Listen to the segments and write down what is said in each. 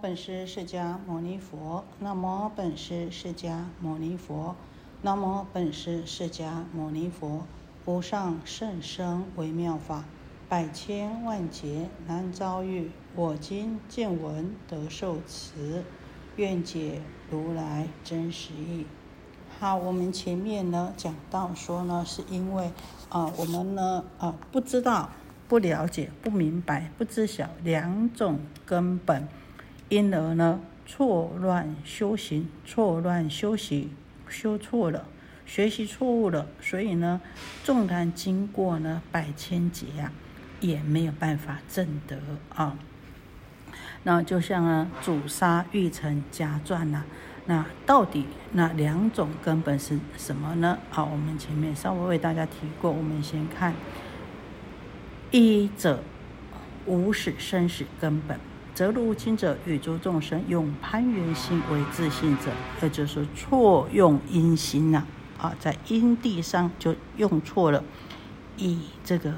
本师释迦牟尼佛。南无本师释迦牟尼佛。南无本师释迦牟尼佛。无上甚深微妙法，百千万劫难遭遇。我今见闻得受持，愿解如来真实义。好，我们前面呢讲到说呢，是因为啊，我们呢啊不知道、不了解、不明白、不知晓两种根本。因而呢，错乱修行，错乱修习，修错了，学习错误了，所以呢，纵然经过呢百千劫啊，也没有办法证得啊。那就像呢，主杀欲成加传呐，那到底那两种根本是什么呢？好，我们前面稍微为大家提过，我们先看一者无始生死根本。则入无者，与诸众生用攀缘心为自信者，也就是错用因心呐。啊，在因地上就用错了，以这个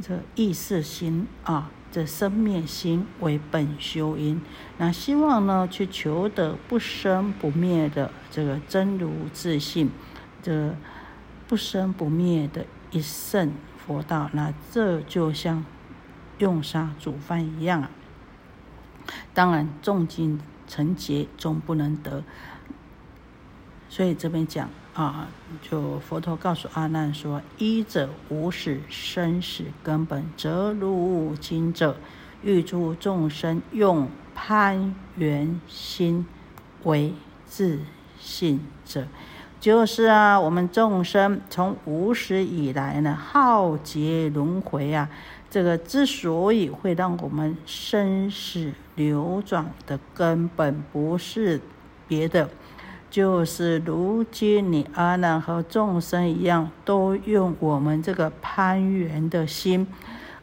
这意识心啊，这生灭心为本修因，那希望呢去求得不生不灭的这个真如自信，这不生不灭的一圣佛道。那这就像用沙煮饭一样啊。当然，重金成劫终不能得，所以这边讲啊，就佛陀告诉阿难说：“一者无始生死根本，则入经者，欲诸众生用攀缘心为自信者，就是啊，我们众生从无始以来呢，浩劫轮回啊。”这个之所以会让我们生死流转的根本，不是别的，就是如今你阿难和众生一样，都用我们这个攀缘的心，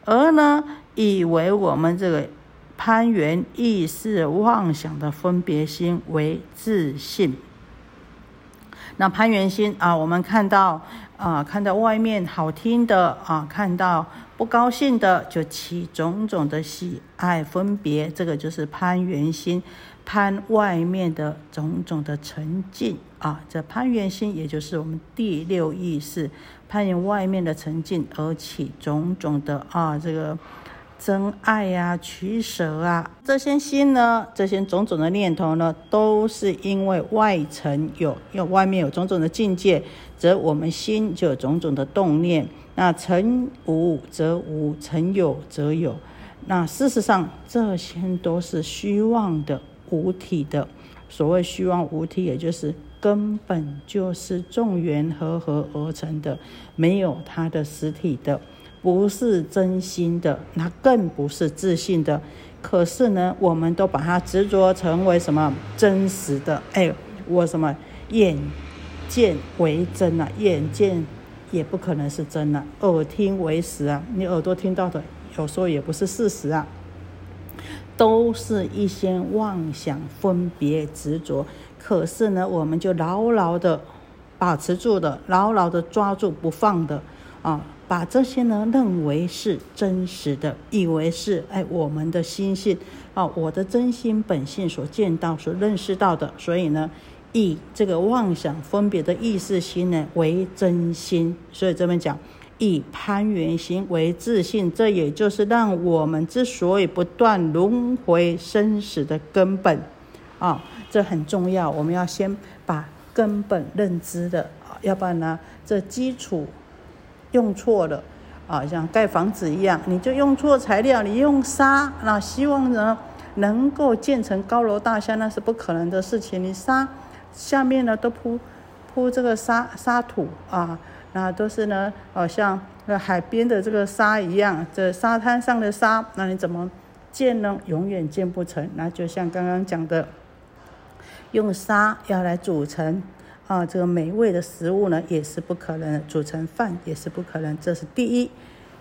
而呢，以为我们这个攀缘意识妄想的分别心为自信。那攀缘心啊，我们看到啊，看到外面好听的啊，看到。不高兴的就起种种的喜爱分别，这个就是攀缘心，攀外面的种种的沉静啊。这攀缘心也就是我们第六意识，攀缘外面的沉静而起种种的啊这个真爱呀、取舍啊，这些心呢，这些种种的念头呢，都是因为外层有，有外面有种种的境界，则我们心就有种种的动念。那成无则无，成有则有。那事实上，这些都是虚妄的、无体的。所谓虚妄无体，也就是根本就是众缘合合而成的，没有它的实体的，不是真心的，那更不是自信的。可是呢，我们都把它执着成为什么真实的？哎，我什么眼见为真啊？眼见。也不可能是真的，耳听为实啊！你耳朵听到的，有时候也不是事实啊，都是一些妄想、分别、执着。可是呢，我们就牢牢的把持住的，牢牢的抓住不放的啊，把这些呢认为是真实的，以为是哎我们的心性啊，我的真心本性所见到、所认识到的，所以呢。以这个妄想分别的意识心呢为真心，所以这边讲以攀缘心为自信，这也就是让我们之所以不断轮回生死的根本啊，这很重要。我们要先把根本认知的啊，要不然呢，这基础用错了啊，像盖房子一样，你就用错材料，你用沙，那希望呢能够建成高楼大厦，那是不可能的事情，你沙。下面呢都铺铺这个沙沙土啊，那都是呢，好像那海边的这个沙一样，这沙滩上的沙，那你怎么建呢？永远建不成。那就像刚刚讲的，用沙要来组成啊这个美味的食物呢，也是不可能；煮成饭也是不可能。这是第一。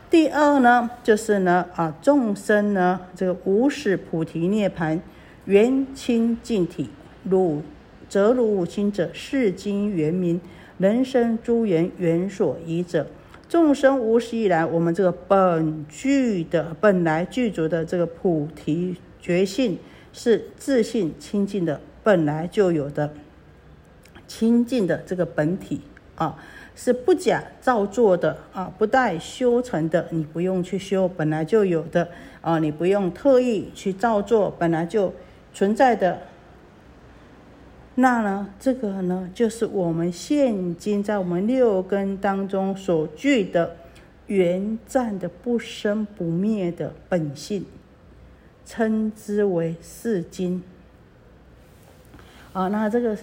第二呢，就是呢啊众生呢这个无始菩提涅盘圆清净体如。则如五心者，是经原名，人生诸缘缘所依者。众生无始以来，我们这个本具的、本来具足的这个菩提觉性，是自信清净的本来就有的清净的这个本体啊，是不假造作的啊，不带修成的，你不用去修，本来就有的啊，你不用特意去造作，本来就存在的。那呢，这个呢，就是我们现今在我们六根当中所具的原湛的不生不灭的本性，称之为四金。啊，那这个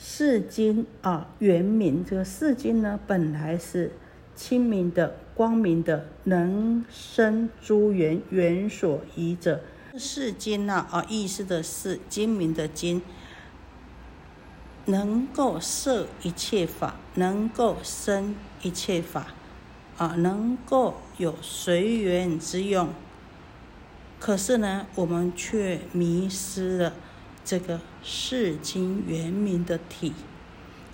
世金啊，原名这个世金呢，本来是清明的、光明的，能生诸缘，缘所依者。四金呐，啊，意思的是精明的精。能够摄一切法，能够生一切法，啊，能够有随缘之用。可是呢，我们却迷失了这个世经原名的体。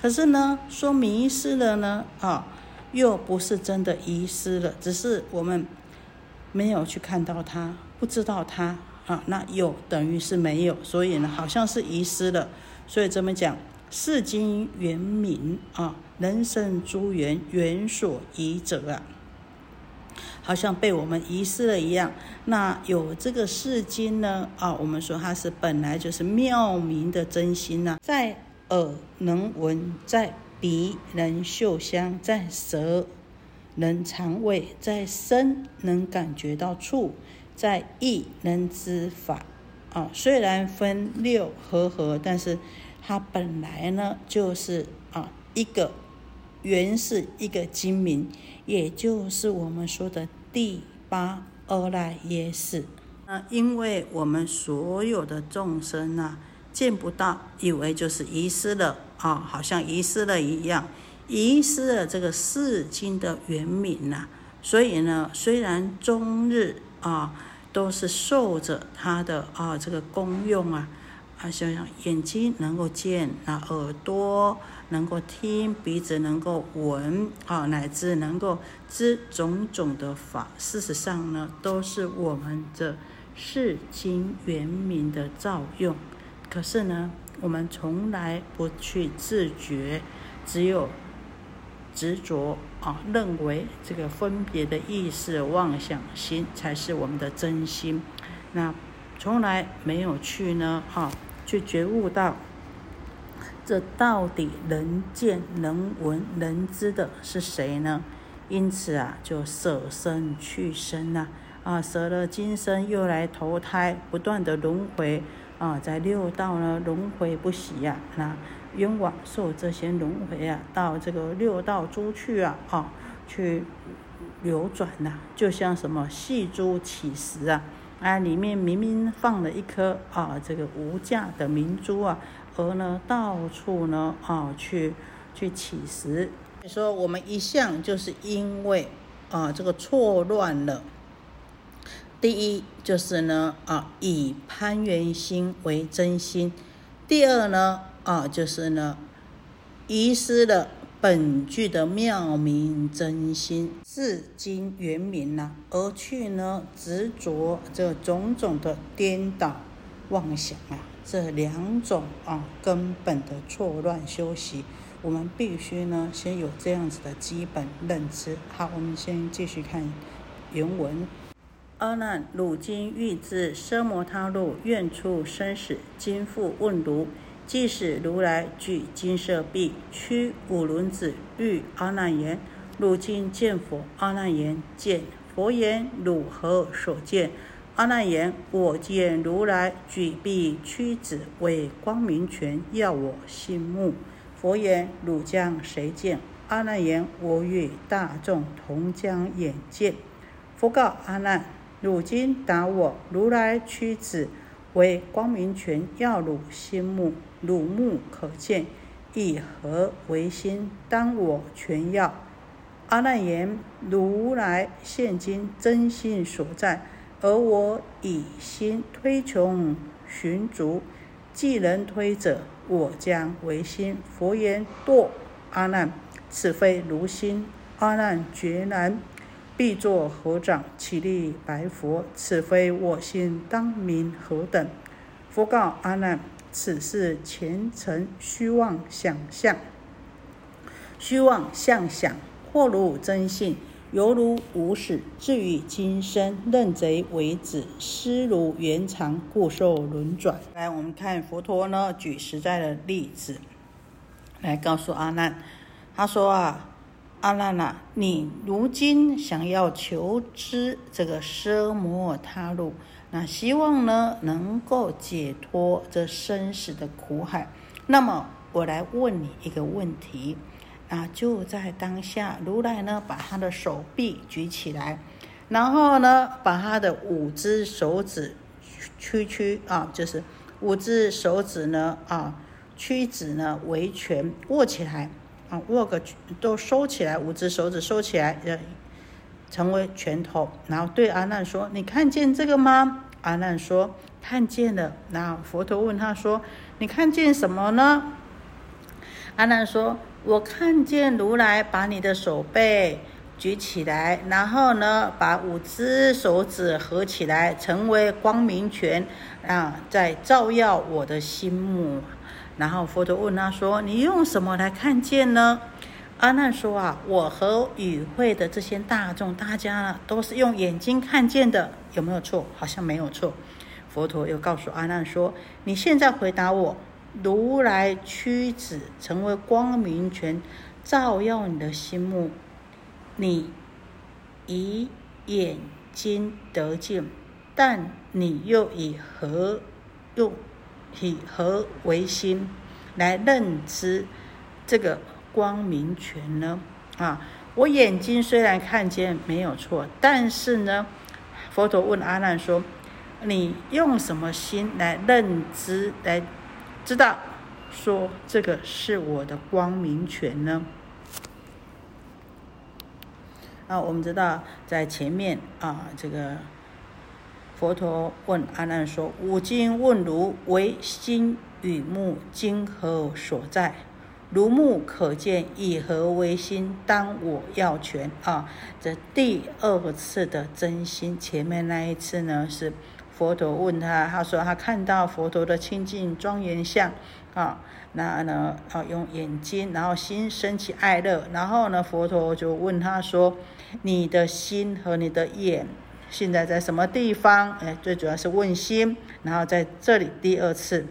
可是呢，说迷失了呢，啊，又不是真的遗失了，只是我们没有去看到它，不知道它，啊，那有等于是没有，所以呢，好像是遗失了。所以这么讲。世经原名啊，人生诸缘缘所遗者啊，好像被我们遗失了一样。那有这个世经呢啊，我们说它是本来就是妙明的真心呐，在耳能闻，在鼻能嗅香，在舌能尝味，在身能感觉到触，在意能知法啊。虽然分六合合，但是。它本来呢，就是啊一个原是一个精明，也就是我们说的第八阿赖耶识。那因为我们所有的众生呢，见不到，以为就是遗失了啊，好像遗失了一样，遗失了这个世经的原名呐。所以呢，虽然终日啊都是受着它的啊这个功用啊。啊，想想眼睛能够见，那耳朵能够听，鼻子能够闻，啊，乃至能够知种种的法，事实上呢，都是我们的世经原名的照用。可是呢，我们从来不去自觉，只有执着啊，认为这个分别的意识、妄想心才是我们的真心。那从来没有去呢，哈。去觉悟到，这到底能见、能闻、能知的是谁呢？因此啊，就舍身去生呐，啊，舍了今生又来投胎，不断的轮回啊，在六道呢轮回不息呀，那冤枉受这些轮回啊，到这个六道诸去啊，啊，去流转呐，就像什么细珠起时啊。啊，里面明明放了一颗啊，这个无价的明珠啊，而呢，到处呢啊去去乞食。说我们一向就是因为啊这个错乱了。第一就是呢啊以攀缘心为真心，第二呢啊就是呢遗失了。本具的妙明真心，至今原名呐，而去呢执着这种种的颠倒妄想啊，这两种啊根本的错乱修习，我们必须呢先有这样子的基本认知。好，我们先继续看原文。阿难，汝今欲至奢摩他路，愿出生死，今复问汝。即使如来举金色臂，驱五轮子，欲阿难言：“汝今见佛。”阿难言：“见。”佛言：“汝何所见？”阿难言：“我见如来举臂屈指，为光明权，耀我心目。”佛言：“汝将谁见？”阿难言：“我与大众同将眼见。”佛告阿难：“汝今答我，如来驱子。”为光明权耀汝心目，汝目可见，以何为心？当我全耀。阿难言：如来现今真心所在，而我以心推穷寻足，既能推者，我将为心。佛言：堕阿难，此非如心。阿难决然。必作合掌，起立白佛：“此非我心，当名何等？”佛告阿难：“此是前尘虚妄想象，虚妄相想，或如真性，犹如无始。至于今生，认贼为子，思如原常，故受轮转。”来，我们看佛陀呢，举实在的例子来告诉阿难，他说啊。阿难呐，你如今想要求知这个奢摩他路，那希望呢能够解脱这生死的苦海。那么我来问你一个问题，啊，就在当下，如来呢把他的手臂举起来，然后呢把他的五只手指屈曲啊，就是五只手指呢啊屈指呢为拳握起来啊。握个都收起来，五只手指收起来，呃，成为拳头。然后对阿难说：“你看见这个吗？”阿难说：“看见了。”然后佛陀问他说：“你看见什么呢？”阿难说：“我看见如来把你的手背举起来，然后呢，把五只手指合起来，成为光明拳，啊，在照耀我的心目。”然后佛陀问他说：“你用什么来看见呢？”阿难说：“啊，我和与会的这些大众，大家都是用眼睛看见的，有没有错？好像没有错。”佛陀又告诉阿难说：“你现在回答我，如来屈指成为光明权，照耀你的心目，你以眼睛得见，但你又以何用？”以何为心来认知这个光明权呢？啊，我眼睛虽然看见没有错，但是呢，佛陀问阿难说：“你用什么心来认知、来知道说这个是我的光明权呢？”啊，我们知道在前面啊，这个。佛陀问阿难说：“五经问如为心与目，今何所在？如目可见，以何为心？当我要权啊！这第二次的真心，前面那一次呢是佛陀问他，他说他看到佛陀的清净庄严相啊，那呢啊用眼睛，然后心升起爱乐，然后呢佛陀就问他说：你的心和你的眼。”现在在什么地方？哎，最主要是问心。然后在这里第二次，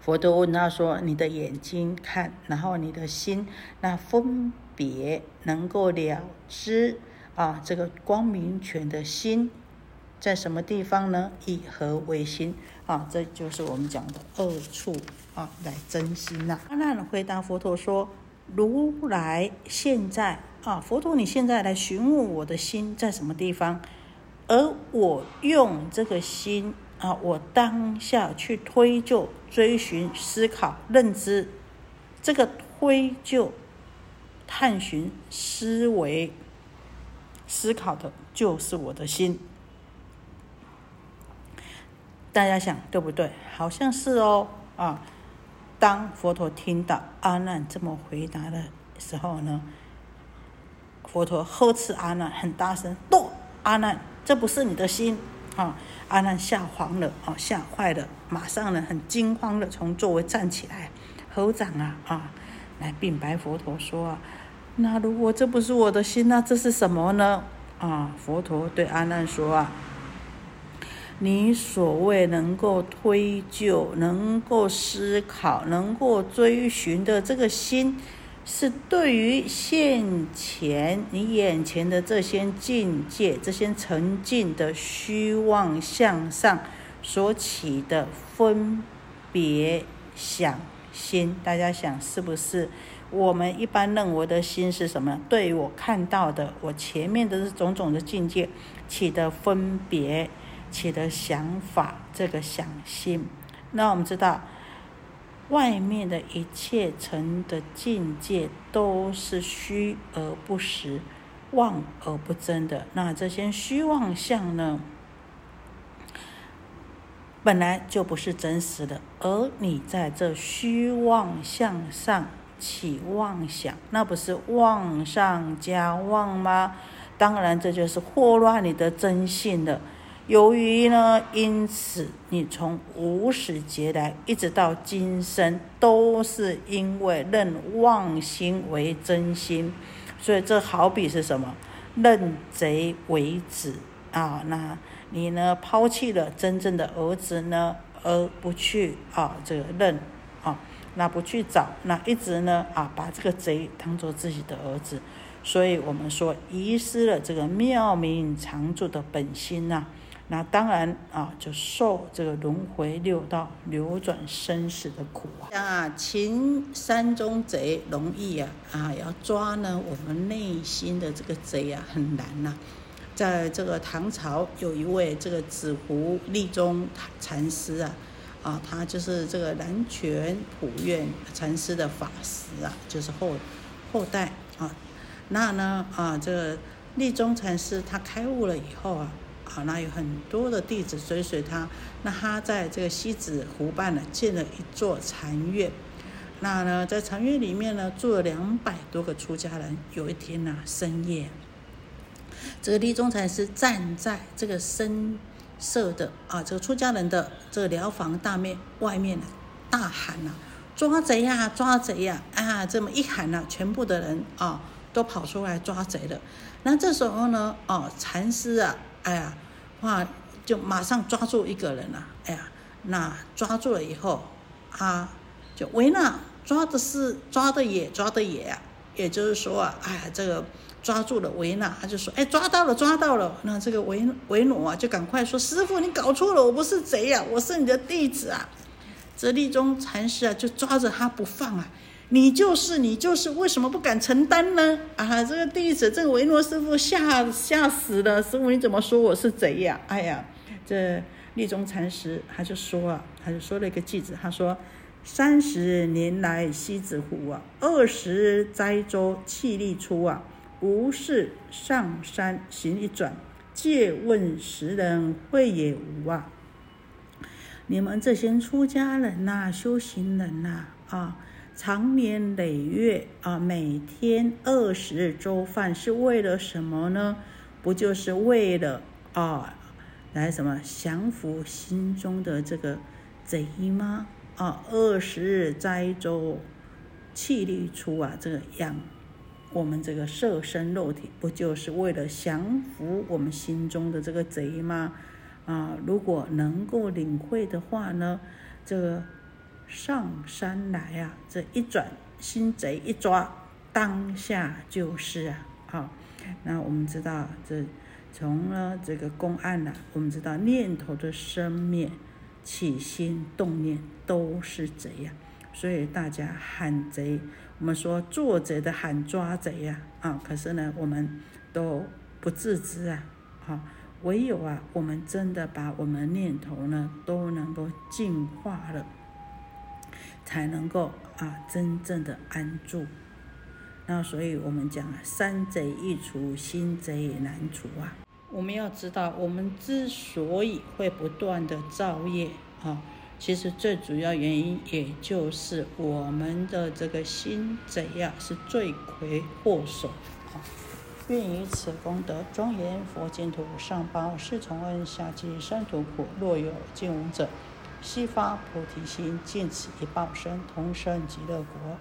佛陀问他说：“你的眼睛看，然后你的心，那分别能够了知啊，这个光明权的心在什么地方呢？以何为心？啊，这就是我们讲的二处啊，来真心呐。”阿难回答佛陀说：“如来现在。”啊，佛陀，你现在来询问我的心在什么地方，而我用这个心啊，我当下去推就、追寻、思考、认知，这个推就、探寻、思维、思考的，就是我的心。大家想对不对？好像是哦。啊，当佛陀听到阿难这么回答的时候呢？佛陀呵斥阿难，很大声：“不，阿难，这不是你的心啊！”阿难吓慌了，啊，吓坏了，马上呢，很惊慌的从座位站起来，合掌啊啊，来禀白佛陀说：“啊，那如果这不是我的心，那这是什么呢？”啊，佛陀对阿难说：“啊，你所谓能够推究、能够思考、能够追寻的这个心。”是对于现前你眼前的这些境界、这些沉静的虚妄向上所起的分别想心，大家想是不是？我们一般认为的心是什么？对于我看到的，我前面的种种的境界起的分别、起的想法，这个想心。那我们知道。外面的一切成的境界都是虚而不实、妄而不真的。那这些虚妄相呢，本来就不是真实的。而你在这虚妄相上起妄想，那不是妄上加妄吗？当然这就是祸乱你的真性了。由于呢，因此你从无始劫来一直到今生，都是因为认妄心为真心，所以这好比是什么？认贼为子啊！那你呢，抛弃了真正的儿子呢，而不去啊，这个认啊，那不去找，那一直呢啊，把这个贼当做自己的儿子，所以我们说遗失了这个妙明常住的本心呐。那当然啊，就受这个轮回六道流转生死的苦啊！啊，擒山中贼容易啊，啊，要抓呢我们内心的这个贼啊，很难呐。在这个唐朝，有一位这个紫湖立宗禅师啊，啊，他就是这个南泉普愿禅师的法师啊，就是后后代啊。那呢啊，这个立宗禅师他开悟了以后啊。好，那有很多的弟子追随他。那他在这个西子湖畔呢，建了一座禅院。那呢，在禅院里面呢，住了两百多个出家人。有一天呢，深夜，这个立宗禅师站在这个深色的啊，这个出家人的这个疗房大面外面呢，大喊呐：“抓贼呀，抓贼呀！”啊，这么一喊呢，全部的人啊，都跑出来抓贼了。那这时候呢，哦，禅师啊。哎呀，哇！就马上抓住一个人了。哎呀，那抓住了以后，啊，就维纳抓的是抓的也抓的也，也就是说啊，哎呀，这个抓住了维纳，他就说，哎，抓到了，抓到了。那这个维维努啊，就赶快说，师傅，你搞错了，我不是贼呀，我是你的弟子啊。这立宗禅师啊，就抓着他不放啊。你就是你就是，为什么不敢承担呢？啊，这个弟子，这个维诺师傅吓吓死了。师傅，你怎么说我是贼呀？哎呀，这立宗禅师他就说啊，他就说了一个句子，他说：三十年来西子湖啊，二十灾州气力出啊，无事上山行一转，借问时人会也无啊？你们这些出家人呐，修行人呐，啊。长年累月啊，每天二十粥饭是为了什么呢？不就是为了啊，来什么降服心中的这个贼吗？啊，二十日斋粥，气力出啊，这个养我们这个色身肉体，不就是为了降服我们心中的这个贼吗？啊，如果能够领会的话呢，这个。上山来啊！这一转，心贼一抓，当下就是啊！好，那我们知道，这从了这个公案呢，我们知道念头的生灭、起心动念都是贼呀。所以大家喊贼，我们说做贼的喊抓贼呀！啊，可是呢，我们都不自知啊！好，唯有啊，我们真的把我们念头呢，都能够净化了。才能够啊，真正的安住。那所以我们讲啊，山贼易除，心贼难除啊。我们要知道，我们之所以会不断的造业啊，其实最主要原因也就是我们的这个心贼呀，是罪魁祸首啊。愿以此功德，庄严佛净土，上报四重恩，下济三途苦。若有见闻者，悉发菩提心，尽此一报身，同生极乐国。